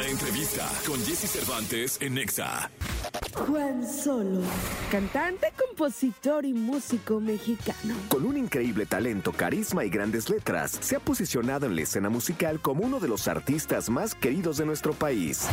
La entrevista con Jesse Cervantes en Nexa. Juan Solo, cantante, compositor y músico mexicano. Con un increíble talento, carisma y grandes letras, se ha posicionado en la escena musical como uno de los artistas más queridos de nuestro país.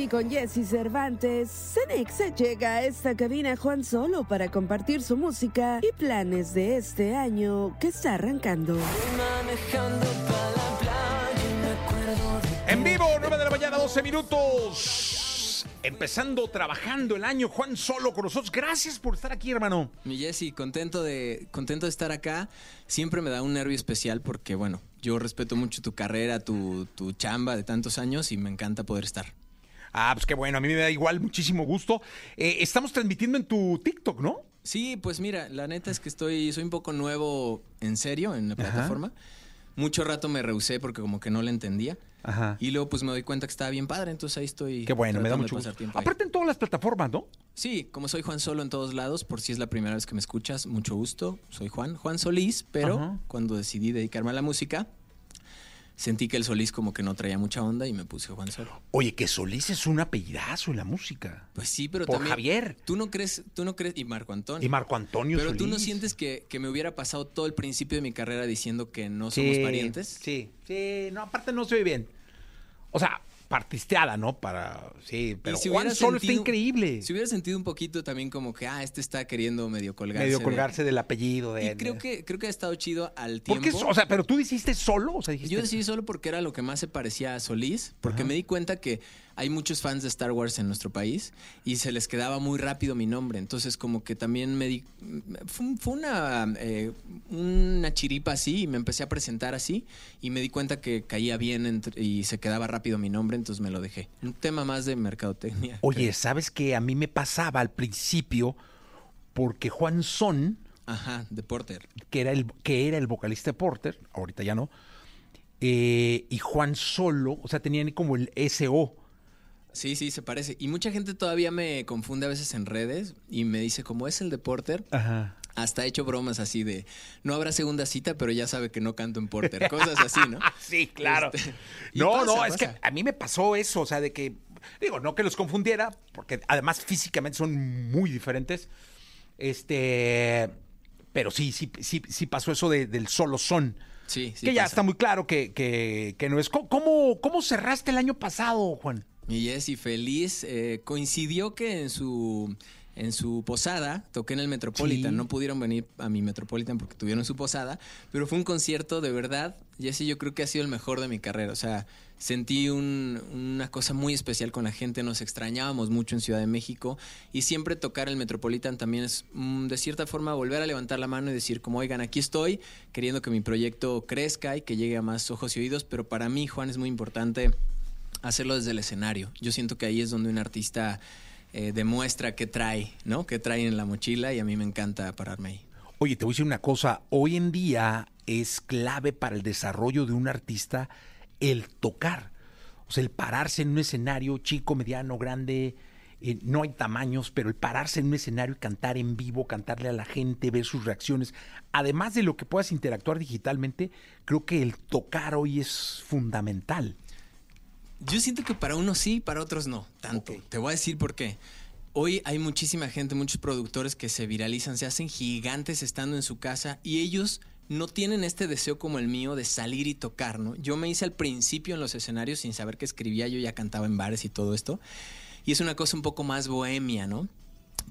Aquí con Jesse Cervantes, Cenexa llega a esta cabina Juan Solo para compartir su música y planes de este año que está arrancando. Manejando pa' la playa y me acuerdo de En vivo, 9 de la mañana, 12 minutos. Empezando, trabajando el año, Juan Solo con nosotros. Gracias por estar aquí, hermano. Mi Jessy, contento de, contento de estar acá. Siempre me da un nervio especial porque, bueno, yo respeto mucho tu carrera, tu, tu chamba de tantos años y me encanta poder estar. Ah, pues qué bueno, a mí me da igual, muchísimo gusto. Eh, estamos transmitiendo en tu TikTok, ¿no? Sí, pues mira, la neta es que estoy, soy un poco nuevo en serio en la plataforma. Mucho rato me rehusé porque como que no le entendía. Ajá. Y luego pues me doy cuenta que estaba bien padre, entonces ahí estoy. Qué bueno, me da mucho gusto. Aparte en todas las plataformas, ¿no? Sí, como soy Juan Solo en todos lados, por si es la primera vez que me escuchas, mucho gusto. Soy Juan, Juan Solís, pero Ajá. cuando decidí dedicarme a la música, sentí que el Solís como que no traía mucha onda y me puse Juan Solo. Oye, que Solís es un apellidazo en la música. Pues sí, pero Por también. Javier. Tú no crees, tú no crees, y Marco Antonio. Y Marco Antonio Pero tú no sientes que, que me hubiera pasado todo el principio de mi carrera diciendo que no Sí, somos parientes. Sí, sí, no, aparte no se ve bien. O sea, partisteada, ¿no? Para, sí, pero si Juan Solo está increíble. Si hubiera sentido un poquito también como que, ah, este está queriendo medio colgarse. Medio de- colgarse del apellido de... Y creo que, creo que ha estado chido al ¿Por tiempo. O sea, pero tú dijiste solo, o sea, dijiste... Yo decidí solo porque era lo que más se parecía a Solís, porque Ajá. me di cuenta que hay muchos fans de Star Wars en nuestro país y se les quedaba muy rápido mi nombre. Entonces, como que también me di. Fue, un- fue una, eh, una chiripa así y me empecé a presentar así y me di cuenta que caía bien entre- y se quedaba rápido mi nombre, entonces me lo dejé. Un tema más de mercadotecnia. Oye, ¿sabes qué? A mí me pasaba al principio porque Juan Son, Ajá, de Porter. que era el, que era el vocalista de Porter, ahorita ya no, eh, y Juan Solo, o sea, tenían como el SO. Sí, sí, se parece. Y mucha gente todavía me confunde a veces en redes y me dice, como es el de Porter, Ajá. Hasta he hecho bromas así de, no habrá segunda cita, pero ya sabe que no canto en Porter. Cosas así, ¿no? Sí, claro. Este, no, pasa, no, es que a mí me pasó eso, o sea, de que, digo, no que los confundiera, porque además físicamente son muy diferentes, este, pero sí, sí, sí, sí pasó eso de- del solo son. Sí, sí que ya pasa. está muy claro que, que, que no es. ¿Cómo- ¿Cómo, ¿Cómo cerraste el año pasado, Juan? Mi Jessy feliz. eh, coincidió que en su, en su posada toqué en el Metropolitan. Sí. No pudieron venir a mi Metropolitan porque tuvieron su posada, pero fue un concierto de verdad. Jessy, yo creo que ha sido el mejor de mi carrera. O sea, sentí un- una cosa muy especial con la gente. Nos extrañábamos mucho en Ciudad de México y siempre tocar el Metropolitan también es mm, de cierta forma volver a levantar la mano y decir como, oigan, aquí estoy queriendo que mi proyecto crezca y que llegue a más ojos y oídos, pero para mí, Juan, es muy importante hacerlo desde el escenario. Yo siento que ahí es donde un artista eh, demuestra qué trae, ¿no? Qué trae en la mochila y a mí me encanta pararme ahí. Oye, te voy a decir una cosa. Hoy en día es clave para el desarrollo de un artista el tocar. O sea, el pararse en un escenario chico, mediano, grande. eh, no hay tamaños, pero el pararse en un escenario y cantar en vivo, cantarle a la gente, ver sus reacciones. Además de lo que puedas interactuar digitalmente, creo que el tocar hoy es fundamental. Yo siento que para unos sí, para otros no, tanto. Te voy a decir por qué. Hoy hay muchísima gente, muchos productores que se viralizan, se hacen gigantes estando en su casa y ellos no tienen este deseo como el mío de salir y tocar, ¿no? Yo me hice al principio en los escenarios sin saber que escribía, yo ya cantaba en bares y todo esto. Y es una cosa un poco más bohemia, ¿no?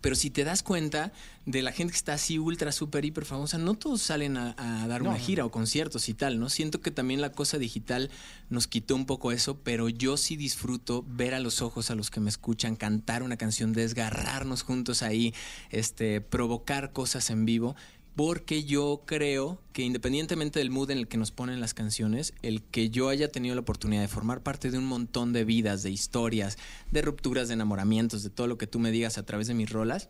Pero si te das cuenta de la gente que está así ultra, súper, hiper famosa, no todos salen a, a dar una gira o conciertos y tal, ¿no? Siento que también la cosa digital nos quitó un poco eso, pero yo sí disfruto ver a los ojos a los que me escuchan, cantar una canción, desgarrarnos juntos ahí, este, provocar cosas en vivo. Porque yo creo que independientemente del mood en el que nos ponen las canciones, el que yo haya tenido la oportunidad de formar parte de un montón de vidas, de historias, de rupturas, de enamoramientos, de todo lo que tú me digas a través de mis rolas,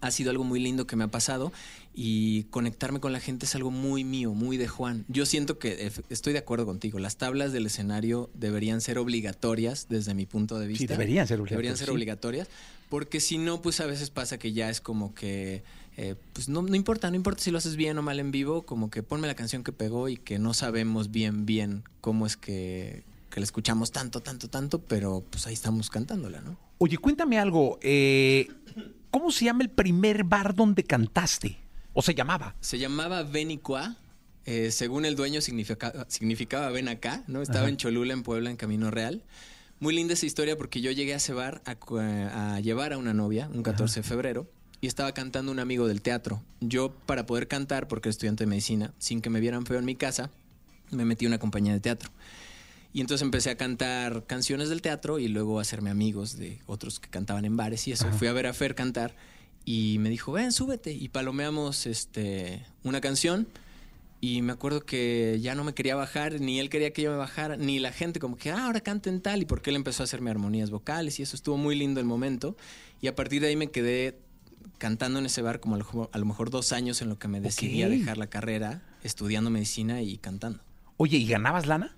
ha sido algo muy lindo que me ha pasado y conectarme con la gente es algo muy mío, muy de Juan. Yo siento que estoy de acuerdo contigo, las tablas del escenario deberían ser obligatorias desde mi punto de vista. deberían ser Deberían obligatorias, ser sí. obligatorias, porque si no, pues a veces pasa que ya es como que eh, pues no, no importa, no importa si lo haces bien o mal en vivo, como que ponme la canción que pegó y que no sabemos bien, bien cómo es que, que la escuchamos tanto, tanto, tanto, pero pues ahí estamos cantándola, ¿no? Oye, cuéntame algo. eh, ¿Cómo se llama el primer bar donde cantaste? ¿O se llamaba? Se llamaba Benicua. eh, según el dueño significa- significaba ven acá, ¿no? Estaba Ajá. en Cholula, en Puebla, en Camino Real. Muy linda esa historia porque yo llegué a ese bar a llevar a una novia un 14 de febrero y estaba cantando un amigo del teatro. Yo, para poder cantar, porque era estudiante de medicina, sin que me vieran feo en mi casa, me metí a una compañía de teatro. Y entonces empecé a cantar canciones del teatro y luego a hacerme amigos de otros que cantaban en bares y eso. Fui a ver a Fer cantar y me dijo, ven, súbete. Y palomeamos este, una canción. Y me acuerdo que ya no me quería bajar, ni él quería que yo me bajara, ni la gente como que, ah, ahora canten tal, y porque él empezó a hacerme armonías vocales y eso estuvo muy lindo el momento. Y a partir de ahí me quedé cantando en ese bar como a lo, mejor- a lo mejor dos años en lo que me decidí a dejar la carrera, estudiando medicina y cantando. Oye, ¿y ganabas lana?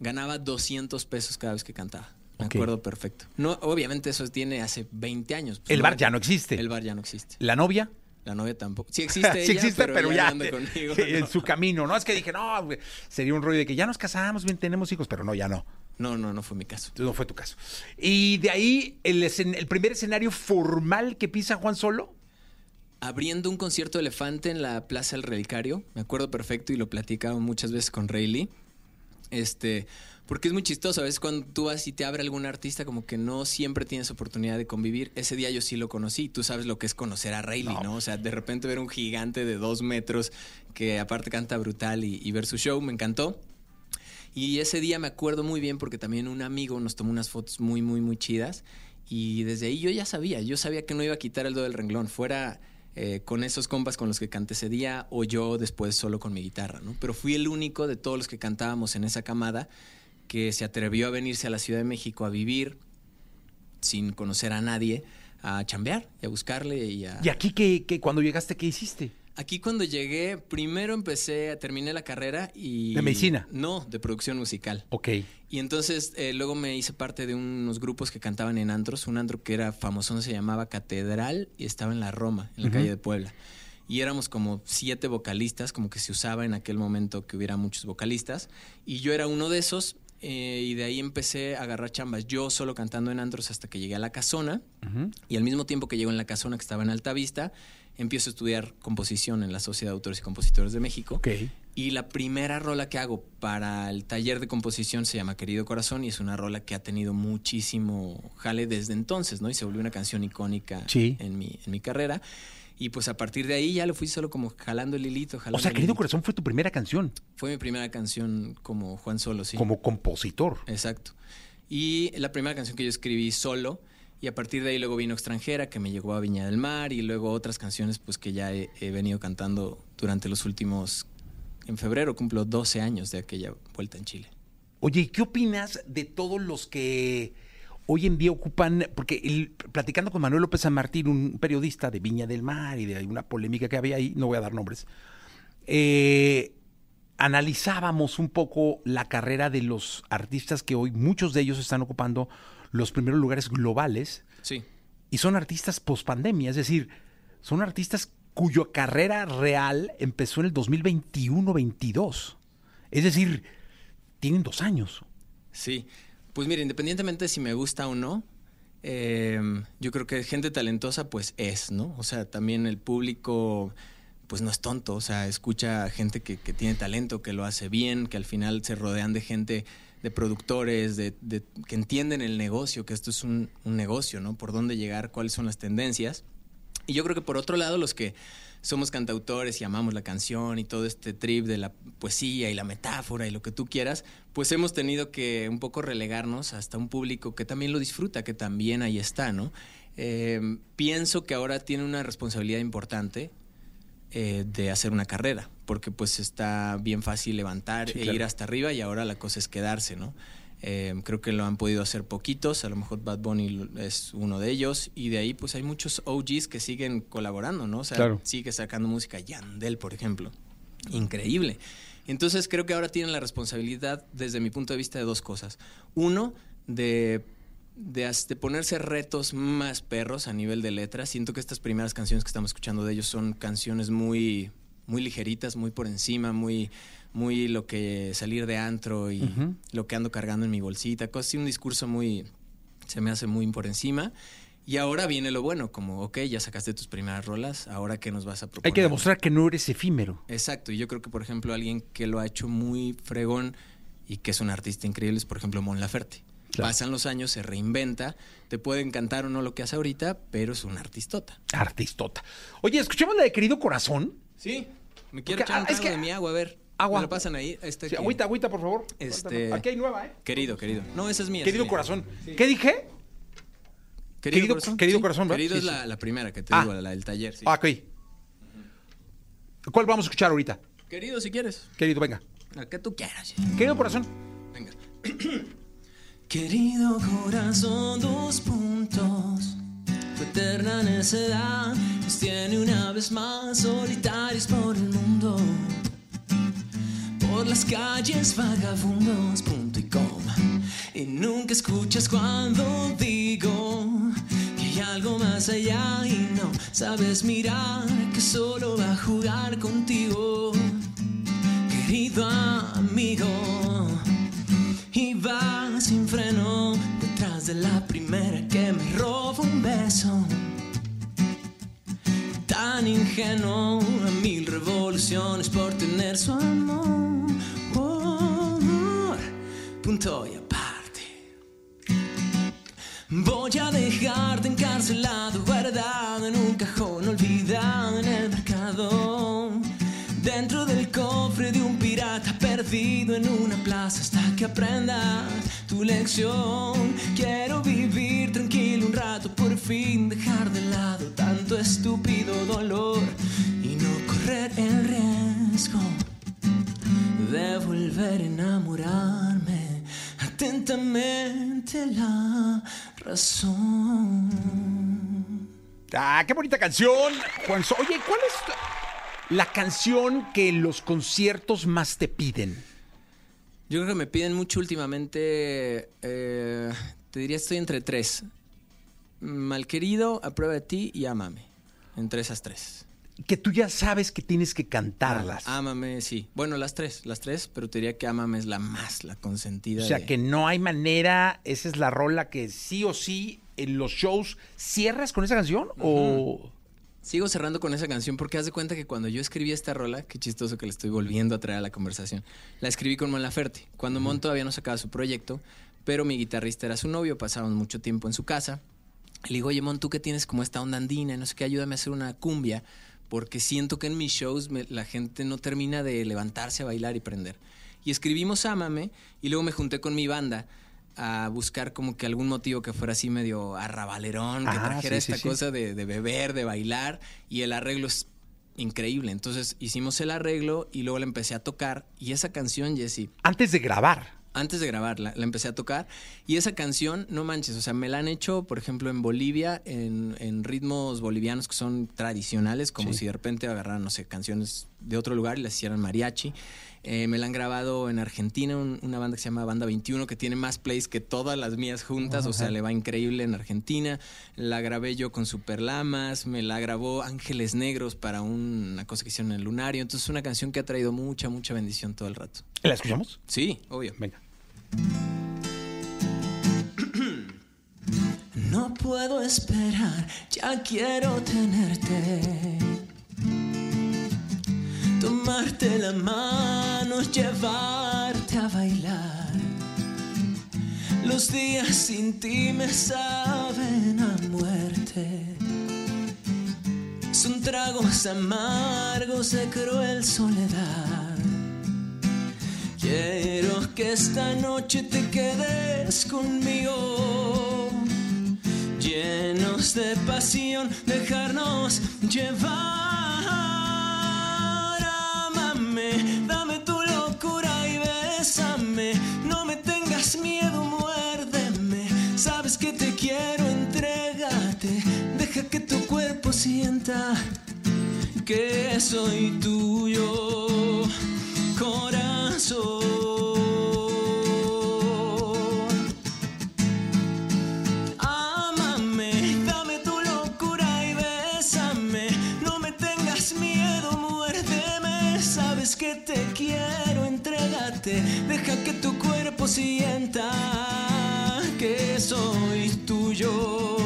Ganaba 200 pesos cada vez que cantaba. Me acuerdo perfecto. No, obviamente eso tiene hace 20 años. Pues El bar ya no existe. El bar ya no existe. ¿La novia? La novia tampoco. Sí existe sí ella, existe, pero, ya, anda conmigo. en no. su camino. No es que dije, no, sería un rollo de que ya nos casamos, bien tenemos hijos, pero no, ya no. No, no, no fue mi caso. No fue tu caso. Y de ahí, el, escen- el primer escenario formal que pisa Juan Solo. Abriendo un concierto de elefante en la Plaza del Relicario. Me acuerdo perfecto y lo platicaba muchas veces con Rayleigh. Este, porque es muy chistoso. A veces cuando tú vas y te abre algún artista, como que no siempre tienes oportunidad de convivir. Ese día yo sí lo conocí. Tú sabes lo que es conocer a Rayleigh, ¿no? O sea, de repente ver un gigante de dos metros que aparte canta brutal y, y ver su show, me encantó. Y ese día me acuerdo muy bien porque también un amigo nos tomó unas fotos muy, muy, muy chidas. Y desde ahí yo ya sabía, yo sabía que no iba a quitar el do del renglón, fuera eh, con esos compas con los que canté ese día o yo después solo con mi guitarra, ¿no? Pero fui el único de todos los que cantábamos en esa camada que se atrevió a venirse a la Ciudad de México a vivir sin conocer a nadie, a chambear y a buscarle y a... ¿Y aquí que, cuando llegaste, qué hiciste? Aquí cuando llegué, primero empecé, terminé la carrera y... ¿De medicina? No, de producción musical. Ok. Y entonces eh, luego me hice parte de unos grupos que cantaban en antros. Un antro que era famoso se llamaba Catedral y estaba en la Roma, en la calle de Puebla. Y éramos como siete vocalistas, como que se usaba en aquel momento que hubiera muchos vocalistas. Y yo era uno de esos. Eh, y de ahí empecé a agarrar chambas. Yo solo cantando en antros hasta que llegué a la casona. Y al mismo tiempo que llego en la casona que estaba en Altavista, empiezo a estudiar composición en la Sociedad de Autores y Compositores de México. Y la primera rola que hago para el taller de composición se llama Querido Corazón y es una rola que ha tenido muchísimo jale desde entonces, ¿no? Y se volvió una canción icónica Sí. en, mi, en mi carrera. Y pues a partir de ahí ya lo fui solo como jalando el hilito, jalando O sea, Querido. Corazón fue tu primera canción Fue mi primera canción como Juan Solo, sí. como compositor. Exacto. Y la primera canción que yo escribí solo. Y a partir de ahí luego vino Extranjera, que me llegó a Viña del Mar. Y luego otras canciones pues que ya he, he venido cantando durante los últimos... En febrero cumplo 12 años de aquella vuelta en Chile. Oye, ¿y qué opinas de todos los que hoy en día ocupan, porque el- platicando con Manuel López San Martín, un periodista de Viña del Mar y de una polémica que había ahí, no voy a dar nombres, eh, analizábamos un poco la carrera de los artistas que hoy muchos de ellos están ocupando los primeros lugares globales Sí. y son artistas post pandemia, es decir, son artistas cuya carrera real empezó en el 2021-22. Es decir, tienen dos años. Sí. Pues mira, independientemente de si me gusta o no, eh, yo creo que gente talentosa pues es, ¿no? O sea, también el público pues no es tonto, o sea, escucha gente que, tiene talento, que lo hace bien, que al final se rodean de gente, de productores, de, de- que entienden el negocio, que esto es un negocio, ¿no? Por dónde llegar, cuáles son las tendencias. Y yo creo que por otro lado, los que somos cantautores y amamos la canción y todo este trip de la poesía y la metáfora y lo que tú quieras, pues hemos tenido que un poco relegarnos hasta un público que también lo disfruta, que también ahí está, ¿no? Eh, pienso que ahora tiene una responsabilidad importante eh, de hacer una carrera, porque pues está bien fácil levantar Sí, e claro. ir hasta arriba y ahora la cosa es quedarse, ¿no? Eh, creo que lo han podido hacer poquitos, a lo mejor Bad Bunny es uno de ellos, y de ahí pues hay muchos OGs que siguen colaborando, ¿no? O sea, Claro. sigue sacando música, Yandel, por ejemplo. Increíble. Entonces creo que ahora tienen la responsabilidad, desde mi punto de vista, de dos cosas. Uno, de de, ponerse retos más perros a nivel de letras. Siento que estas primeras canciones que estamos escuchando de ellos son canciones muy, muy ligeritas, muy por encima, muy, muy lo que salir de antro y lo que ando cargando en mi bolsita, cosas así, un discurso muy, se me hace muy por encima. Y ahora viene lo bueno, como, ok, ya sacaste tus primeras rolas, ahora qué nos vas a proponer. Hay que demostrar que no eres efímero. Exacto, y yo creo que, por ejemplo, alguien que lo ha hecho muy fregón y que es un artista increíble es, por ejemplo, Mon Laferte. Claro. Pasan los años, se reinventa, te puede encantar o no lo que hace ahorita, pero es un artistota. Artistota. Oye, escuchemos la de Querido Corazón. Sí, me quiero Porque, echar un ah, es trago que- de mi agua, a ver. Agua. ¿Me lo pasan ahí? Este Sí, aquí. agüita, agüita, por favor. Este- Aquí hay nueva, ¿eh? Querido, querido. No, esa es mía. Querido mía. Corazón. ¿Qué dije? Querido, Querido- corazón. querido sí. corazón, ¿verdad? Querido Sí, es sí. la, la primera que te Ah. digo, la del taller. sí. Ah, ok. ¿Cuál vamos a escuchar ahorita? Querido, si quieres. Querido, venga. La que tú quieras. Querido Corazón. Venga. Querido corazón, dos puntos. Tu eterna necedad nos tiene una vez más solitarios por el mundo. Por las calles vagabundos, punto y coma. Y nunca escuchas cuando digo que hay algo más allá y no sabes mirar que solo va a jugar contigo. Querido amigo y va sin freno detrás de la primera que me roba un beso. Tan ingenuo a mil revoluciones por tener su amor. Y aparte. Voy a dejarte encarcelado, guardado en un cajón, olvidado en el mercado. Dentro del cofre de un pirata perdido en una plaza hasta que aprendas tu lección. Quiero vivir tranquilo un rato, por fin dejar de lado tanto estúpido dolor y no correr el riesgo de volver a enamorarme atentamente la razón. Ah, qué bonita canción, Juan. So- Oye, ¿cuál es la canción que en los conciertos más te piden? Yo creo que me piden mucho últimamente, eh, te diría estoy entre tres. Malquerido, A prueba de ti y Ámame. Entre esas tres. Que tú ya sabes que tienes que cantarlas. Ámame, sí. Bueno, las tres, las tres, pero te diría que Ámame es la más, la consentida. o sea, de- que no hay manera, esa es la rola que sí o sí en los shows cierras con esa canción o... Sigo cerrando con esa canción porque haz de cuenta que cuando yo escribí esta rola, qué chistoso que le estoy volviendo a traer a la conversación, la escribí con Mon Laferte. Cuando Mon todavía no sacaba su proyecto, pero mi guitarrista era su novio, pasábamos mucho tiempo en su casa. Le digo, oye Mon, tú que tienes como esta onda andina, no sé qué, ayúdame a hacer una cumbia, porque siento que en mis shows me- la gente no termina de levantarse a bailar y prender. Y escribimos Ámame y luego me junté con mi banda a buscar como que algún motivo que fuera así medio arrabalerón, que Ah, trajera sí, esta sí. cosa de, de beber, de bailar, y el arreglo es increíble. Entonces hicimos el arreglo y luego la empecé a tocar. Y esa canción, Jesse, Antes de grabar. Antes de grabarla, la empecé a tocar. Y esa canción, no manches, o sea, me la han hecho, por ejemplo, en Bolivia, en, en ritmos bolivianos que son tradicionales, como si de repente agarraran, no sé, canciones de otro lugar y las hicieran mariachi. Eh, me la han grabado en Argentina, un- una banda que se llama Banda 21, que tiene más plays que todas las mías juntas, o sea, le va increíble en Argentina. La grabé yo con Super Lamas, me la grabó Ángeles Negros para un- una cosa que hicieron en el Lunario. Entonces, es una canción que ha traído mucha, mucha bendición todo el rato. ¿La escuchamos? Sí, obvio. Venga. No puedo esperar, ya quiero tenerte. Tomarte la mano, llevarte a bailar. Los días sin ti me saben a muerte. Son tragos amargos de cruel soledad. Quiero que esta noche te quedes conmigo, llenos de pasión, dejarnos llevar. sienta que soy tuyo, corazón. Amame, dame tu locura y bésame. No me tengas miedo, muérdeme. Sabes que te quiero, entrégate. Deja que tu cuerpo sienta que soy tuyo.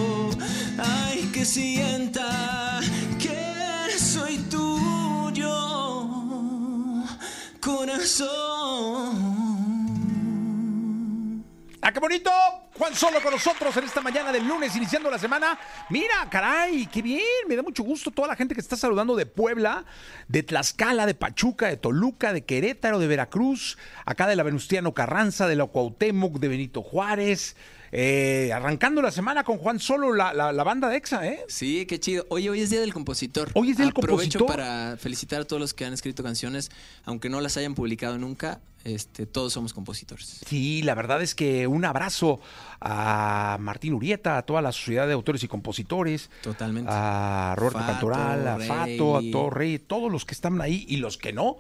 Ay, que sienta que soy tuyo. Corazón. ¡Ah, qué bonito! Juan Solo con nosotros en esta mañana del lunes, iniciando la semana. Mira, caray, qué bien, me da mucho gusto toda la gente que está saludando de Puebla, de Tlaxcala, de Pachuca, de Toluca, de Querétaro, de Veracruz, acá de la Venustiano Carranza, de la Cuauhtémoc, de Benito Juárez. Eh, arrancando la semana con Juan Solo, la, la- la banda de EXA, ¿eh? Sí, qué chido. Oye, hoy es Día del Compositor. Hoy es Día del Aprovecho Compositor. para felicitar a todos los que han escrito canciones, aunque no las hayan publicado nunca, este, todos somos compositores. Sí, la verdad es que un abrazo a Martín Urieta, a toda la sociedad de autores y compositores, Totalmente. a Roberto Fato, Cantoral, a Rey. Fato, a todo Rey, todos los que están ahí y los que no.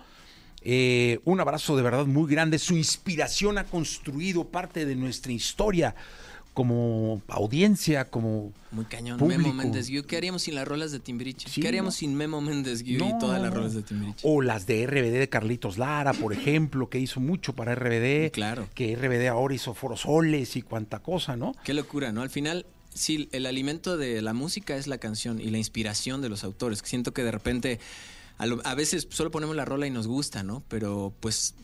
Eh, un abrazo de verdad muy grande. Su inspiración ha construido parte de nuestra historia como audiencia, como Muy cañón. público. Memo Méndez Guiú. ¿Qué haríamos sin las rolas de Timbiriche? Sí, ¿Qué haríamos no. sin Memo Méndez Guiú y todas las rolas de Timbiriche? O las de RBD de Carlitos Lara, por ejemplo, que hizo mucho para RBD. Claro. Que RBD ahora hizo Forosoles y cuanta cosa, ¿no? Qué locura, ¿no? Al final, sí, el alimento de la música es la canción y la inspiración de los autores. Siento que de repente, a, lo- a veces solo ponemos la rola y nos gusta, ¿no? Pero pues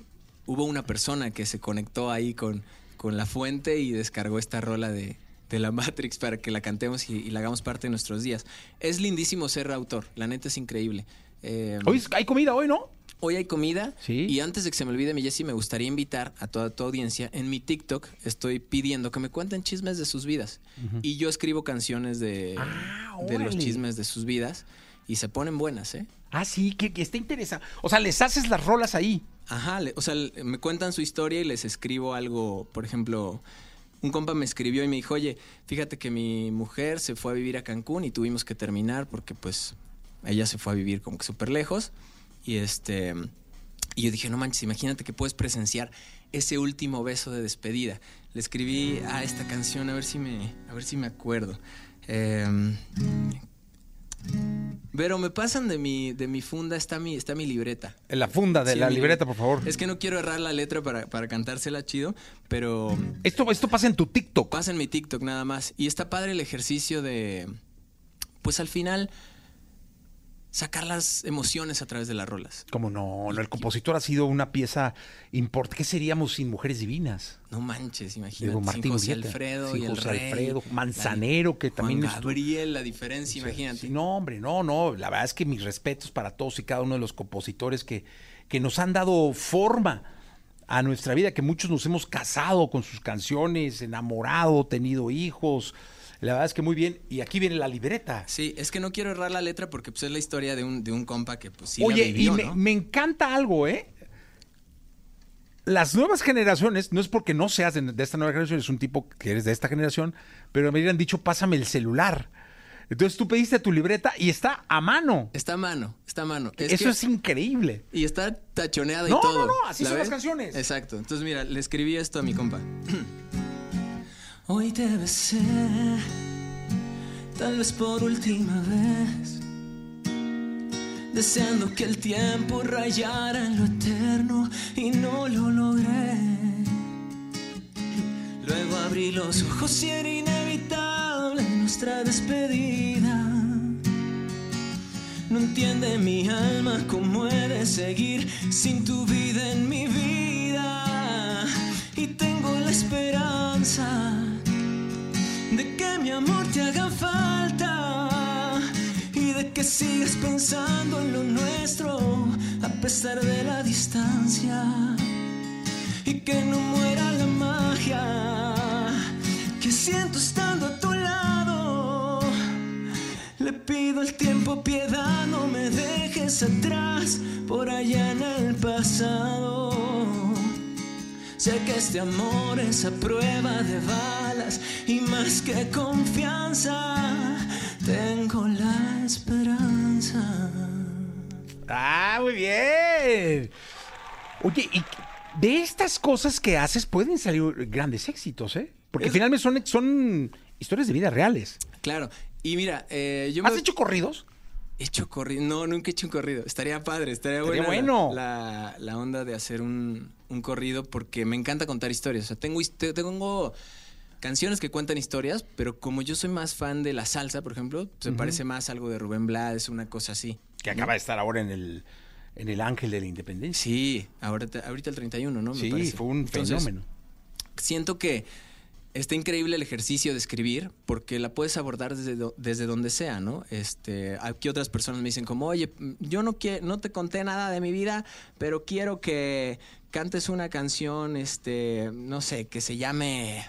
hubo una persona que se conectó ahí con, con la fuente y descargó esta rola de, de la Matrix para que la cantemos y, y la hagamos parte de nuestros días. Es lindísimo ser autor, la neta es increíble. Eh, Hoy hay comida hoy, ¿no? Hoy hay comida. Sí. Y antes de que se me olvide, mi Jessy, me gustaría invitar a toda tu audiencia. En mi TikTok estoy pidiendo que me cuenten chismes de sus vidas. Y yo escribo canciones de, Ah, de los chismes de sus vidas. Y se ponen buenas, ¿eh? Ah, sí, que, que está interesante. O sea, les haces las rolas ahí. Ajá, o sea, me cuentan su historia y les escribo algo, por ejemplo, un compa me escribió y me dijo, oye, fíjate que mi mujer se fue a vivir a Cancún y tuvimos que terminar porque pues ella se fue a vivir como que súper lejos y este, y yo dije, no manches, imagínate que puedes presenciar ese último beso de despedida. Le escribí a esta canción, a ver si me, a ver si me acuerdo. Em, Vero, me pasan de mi, de mi funda, está mi, está mi libreta. En la funda de Sí, la mi- libreta, por favor. Es que no quiero errar la letra para, para cantársela chido, pero Esto, esto pasa en tu TikTok. pasa en mi TikTok nada más. Y está padre el ejercicio de, pues al final, sacar las emociones a través de las rolas. Como no, no, el compositor ha sido una pieza importante. ¿Qué seríamos sin mujeres divinas? No manches, imagínate. Digo, sin Martín José Urieta, Alfredo sin y el José Rey, Alfredo, Manzanero, que también Juan Gabriel, la diferencia, imagínate. No, hombre, no, no. La verdad es que mis respetos para todos y cada uno de los compositores que, que nos han dado forma a nuestra vida, que muchos nos hemos casado con sus canciones, enamorado, tenido hijos. La verdad es que muy bien. Y aquí viene la libreta. Sí, es que no quiero errar la letra porque pues, es la historia de un, de un compa que pues sí Oye, la vivió, y me, ¿no? me encanta algo, ¿eh? Las nuevas generaciones, no es porque no seas de, de esta nueva generación, es un tipo que eres de esta generación, pero me hubieran dicho, pásame el celular. Entonces tú pediste tu libreta y está a mano. Está a mano, está a mano. Es Eso que- es increíble. Y está tachoneada No, y todo. no, no, así ¿La son las canciones. Exacto. Entonces, mira, le escribí esto a mi compa. Hoy te besé, tal vez por última vez, deseando que el tiempo rayara en lo eterno y no lo logré. Luego abrí los ojos y era inevitable nuestra despedida. No entiende mi alma cómo he de seguir sin tu vida en mi vida. Y tengo la esperanza de que mi amor te haga falta y de que sigas pensando en lo nuestro a pesar de la distancia y que no muera la magia que siento estando a tu lado. Le pido el tiempo piedad, no me dejes atrás por allá en el pasado. Sé que este amor es a prueba de y más que confianza, tengo la esperanza. Ah, muy bien. Oye, y de estas cosas que haces pueden salir grandes éxitos, ¿eh? Porque Es- finalmente son, son historias de vida reales. Claro, y mira, eh, yo ¿Has me- hecho corridos? He hecho corrido. No, nunca he hecho un corrido. Estaría padre, estaría, Estaría bueno. La, la- onda de hacer un, un corrido porque me encanta contar historias. O sea, tengo, tengo canciones que cuentan historias, pero como yo soy más fan de la salsa, por ejemplo, se parece más algo de Rubén Blades, una cosa así. Que acaba de estar ahora en el, en el Ángel de la Independencia. Sí, ahorita, ahorita el 31, ¿no? Me Sí, parece. fue un Entonces, fenómeno. siento que está increíble el ejercicio de escribir porque la puedes abordar desde, do- desde donde sea, ¿no? Este, aquí otras personas me dicen como, oye, yo no quiero, no te conté nada de mi vida, pero quiero que cantes una canción, este, no sé, que se llame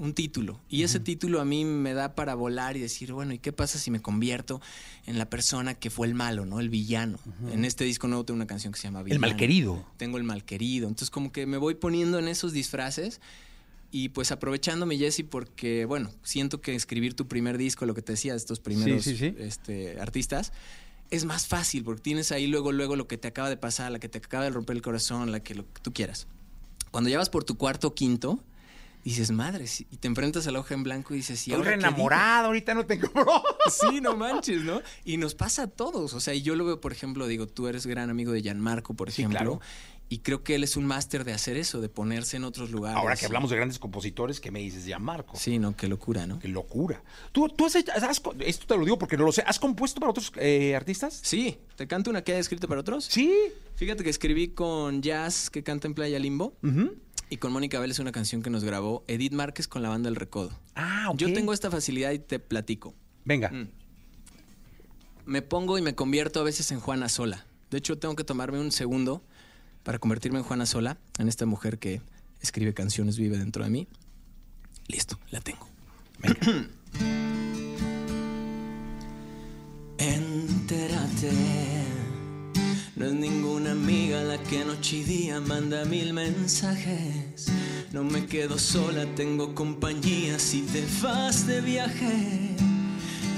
un título. Y ese título a mí me da para volar y decir, bueno, ¿y qué pasa si me convierto en la persona que fue el malo, ¿no? El villano. En este disco nuevo tengo una canción que se llama El Villano malquerido. tengo el malquerido. Entonces como que me voy poniendo en esos disfraces y pues aprovechándome Jesse porque, bueno, siento que escribir tu primer disco, lo que te decía de estos primeros sí, sí. Este, artistas, es más fácil porque tienes ahí luego, luego lo que te acaba de pasar, la que te acaba de romper el corazón, la que lo que tú quieras. Cuando ya vas por tu cuarto o quinto, dices, madre, sí", y te enfrentas a la hoja en blanco y dices, ¿y Estoy ahora enamorado, ahorita no tengo bro. Sí, no manches, ¿no? Y nos pasa a todos. O sea, y yo lo veo, por ejemplo, digo, tú eres gran amigo de Gianmarco, por Sí, ejemplo. claro. Y creo que él es un máster de hacer eso, de ponerse en otros lugares. Ahora que hablamos de grandes compositores, ¿qué me dices ya, Marco? Sí, no, qué locura, ¿no? Qué locura. ¿Tú, tú has, hecho- has esto te lo digo porque no lo sé, ¿has compuesto para otros eh, artistas? Sí, ¿te canto una que haya escrito para otros? Sí. Fíjate que escribí con Jazz, que canta en Playa Limbo. Y con Mónica Vélez una canción que nos grabó Edith Márquez con la banda El Recodo. Ah, ok. Yo tengo esta facilidad y te platico. Venga. Mm. Me pongo y me convierto a veces en Juana Sola. De hecho, tengo que tomarme un segundo para convertirme en Juana Sola, en esta mujer que escribe canciones, vive dentro de mí. Listo, la tengo. Entérate, no es ninguna amiga la que noche y día manda mil mensajes. No me quedo sola, tengo compañía si te vas de viaje.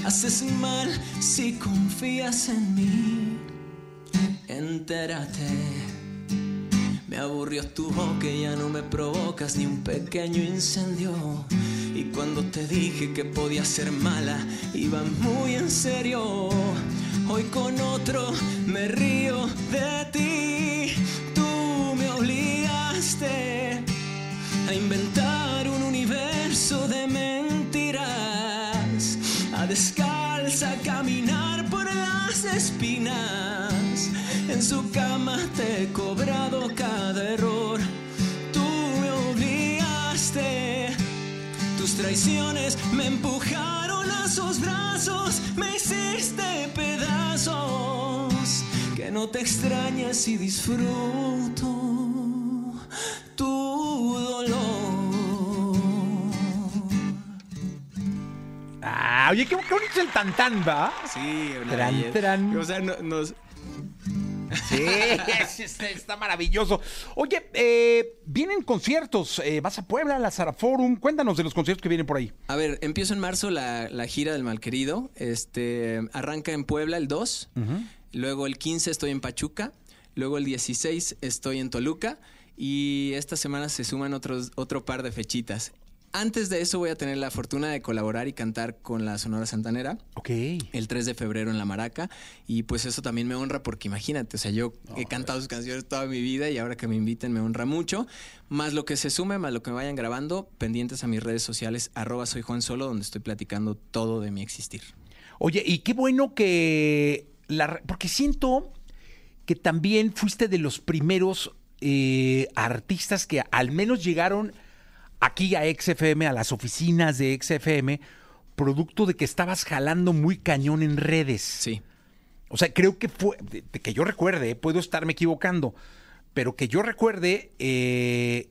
Haces mal si confías en mí. Entérate. Me aburrió tu boca ya no me provocas ni un pequeño incendio. Y cuando te dije que podía ser mala, iba muy en serio. Hoy con otro me río de ti. Tú me obligaste a inventar un universo de mentiras, a descalza caminar por las espinas. En su cama te he cobrado cada error. Traiciones me empujaron a sus brazos, me hiciste pedazos. Que no te extrañes y disfruto tu dolor. Ah, oye, qué, qué bonito el tantán, ¿va? Sí, Tran, tran. O sea, no- nos, Sí, está, está maravilloso. Oye, eh, vienen conciertos. eh, vas a Puebla, a la Zara Forum. Cuéntanos de los conciertos que vienen por ahí. A ver, empiezo en marzo la, la gira del Malquerido. Este, arranca en Puebla el 2. Luego el 15 estoy en Pachuca. Luego el 16 estoy en Toluca. Y esta semana se suman otros, otro par de fechitas. Antes de eso voy a tener la fortuna de colaborar y cantar con la Sonora Santanera Ok. el 3 de febrero en La Maraca. Y pues eso también me honra porque imagínate, o sea, yo he cantado sus canciones toda mi vida y ahora que me inviten me honra mucho. Más lo que se sume, más lo que me vayan grabando, pendientes a mis redes sociales, arroba soy Juan Solo, donde estoy platicando todo de mi existir. Oye, y qué bueno que la porque siento que también fuiste de los primeros eh, artistas que al menos llegaron aquí a XFM, a las oficinas de XFM, producto de que estabas jalando muy cañón en redes. Sí. O sea, creo que fue, de, de que yo recuerde, puedo estarme equivocando, pero que yo recuerde, eh,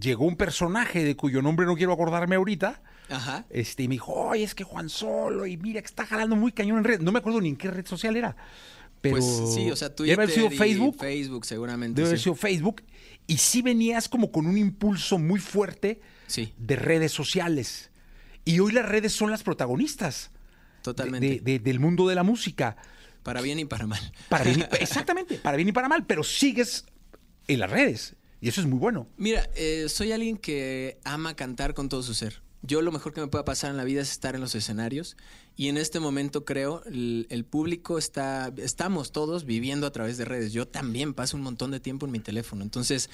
llegó un personaje de cuyo nombre no quiero acordarme ahorita, Ajá. este, y me dijo, oye, es que Juan Solo, y mira que está jalando muy cañón en red. No me acuerdo ni en qué red social era. Pero pues sí, o sea, Debe haber Twitter sido Facebook. Facebook seguramente. Debe haber sí. sido Facebook. Y sí venías como con un impulso muy fuerte Sí, de redes sociales. Y hoy las redes son las protagonistas totalmente. de- de- del mundo de la música. Para bien y para mal. Para bien y- exactamente, para bien y para mal, pero sigues en las redes. Y eso es muy bueno. Mira, eh, soy alguien que ama cantar con todo su ser. Yo lo mejor que me pueda pasar en la vida es estar en los escenarios y en este momento creo el, el público está, estamos todos viviendo a través de redes. Yo también paso un montón de tiempo en mi teléfono. Entonces,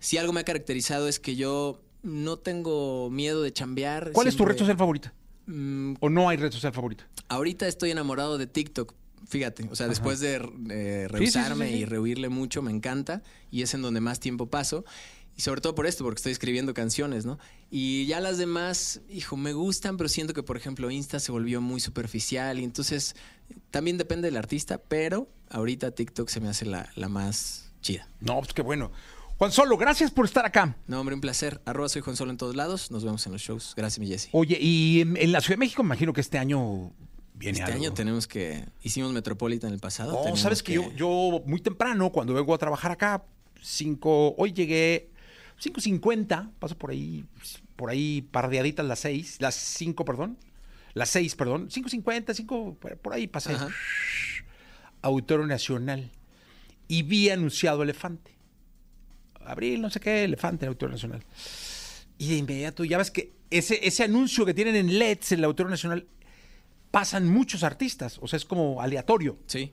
si algo me ha caracterizado es que yo no tengo miedo de chambear. ¿Cuál es tu red social favorita? Mm, ¿O no hay red social favorita? Ahorita estoy enamorado de TikTok. Fíjate, o sea, después de eh, sí, rehusarme sí, sí. y rehuirle mucho, me encanta y es en donde más tiempo paso. Y sobre todo por esto, porque estoy escribiendo canciones, ¿no? Y ya las demás, hijo, me gustan, pero siento que, por ejemplo, Insta se volvió muy superficial y entonces también depende del artista, pero ahorita TikTok se me hace la, la más chida. No, pues qué bueno. Juan Solo, gracias por estar acá. No, hombre, un placer. Arroba soy Juan Solo en todos lados. Nos vemos en los shows. Gracias, mi Jessy. Oye, y en, en la Ciudad de México me imagino que este año viene Este algo. año tenemos que... Hicimos Metropolitan el pasado. No, tenemos sabes que, yo, yo muy temprano, cuando vengo a trabajar acá, cinco, hoy llegué 5.50, paso por ahí, por ahí pardeaditas las seis, las cinco, perdón, las seis, perdón, 5.50, cinco, por por ahí pasé. Ajá. Auditorio Nacional. Y vi anunciado Elefante. Abril, no sé qué, Elefante, Auditorio Nacional. Y de inmediato, ya ves que ese, ese anuncio que tienen en LEDs en el Auditorio Nacional, pasan muchos artistas, o sea, es como aleatorio. Sí.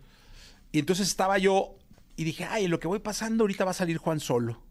Y entonces estaba yo y dije, ay, en lo que voy pasando ahorita va a salir Juan solo.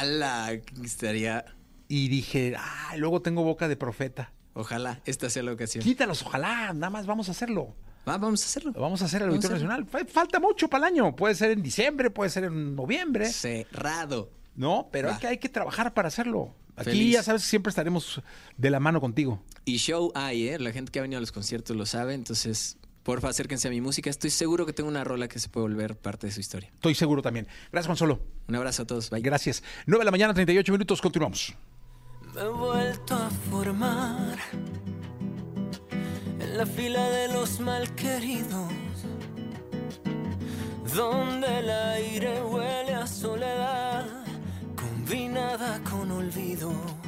¡Hala! Estaría... Y dije, ay, luego tengo boca de profeta. Ojalá esta sea la ocasión. Quítalos, ojalá, nada más vamos a hacerlo. Va, vamos a hacerlo. Vamos a hacer el Auditorio. Nacional. Fa- Falta mucho para el año. Puede ser en diciembre, puede ser en noviembre. Cerrado. No, pero hay que, hay que trabajar para hacerlo. Aquí Feliz. ya sabes que siempre estaremos de la mano contigo. Y show hay, ¿eh? La gente que ha venido a los conciertos lo sabe. Entonces, porfa, acérquense a mi música. Estoy seguro que tengo una rola que se puede volver parte de su historia. Estoy seguro también. Gracias, Solo. Un abrazo a todos. Bye. Gracias. 9 de la mañana, 38 minutos. Continuamos. Me he vuelto a formar en la fila de los malqueridos, donde el aire huele a soledad combinada con olvido.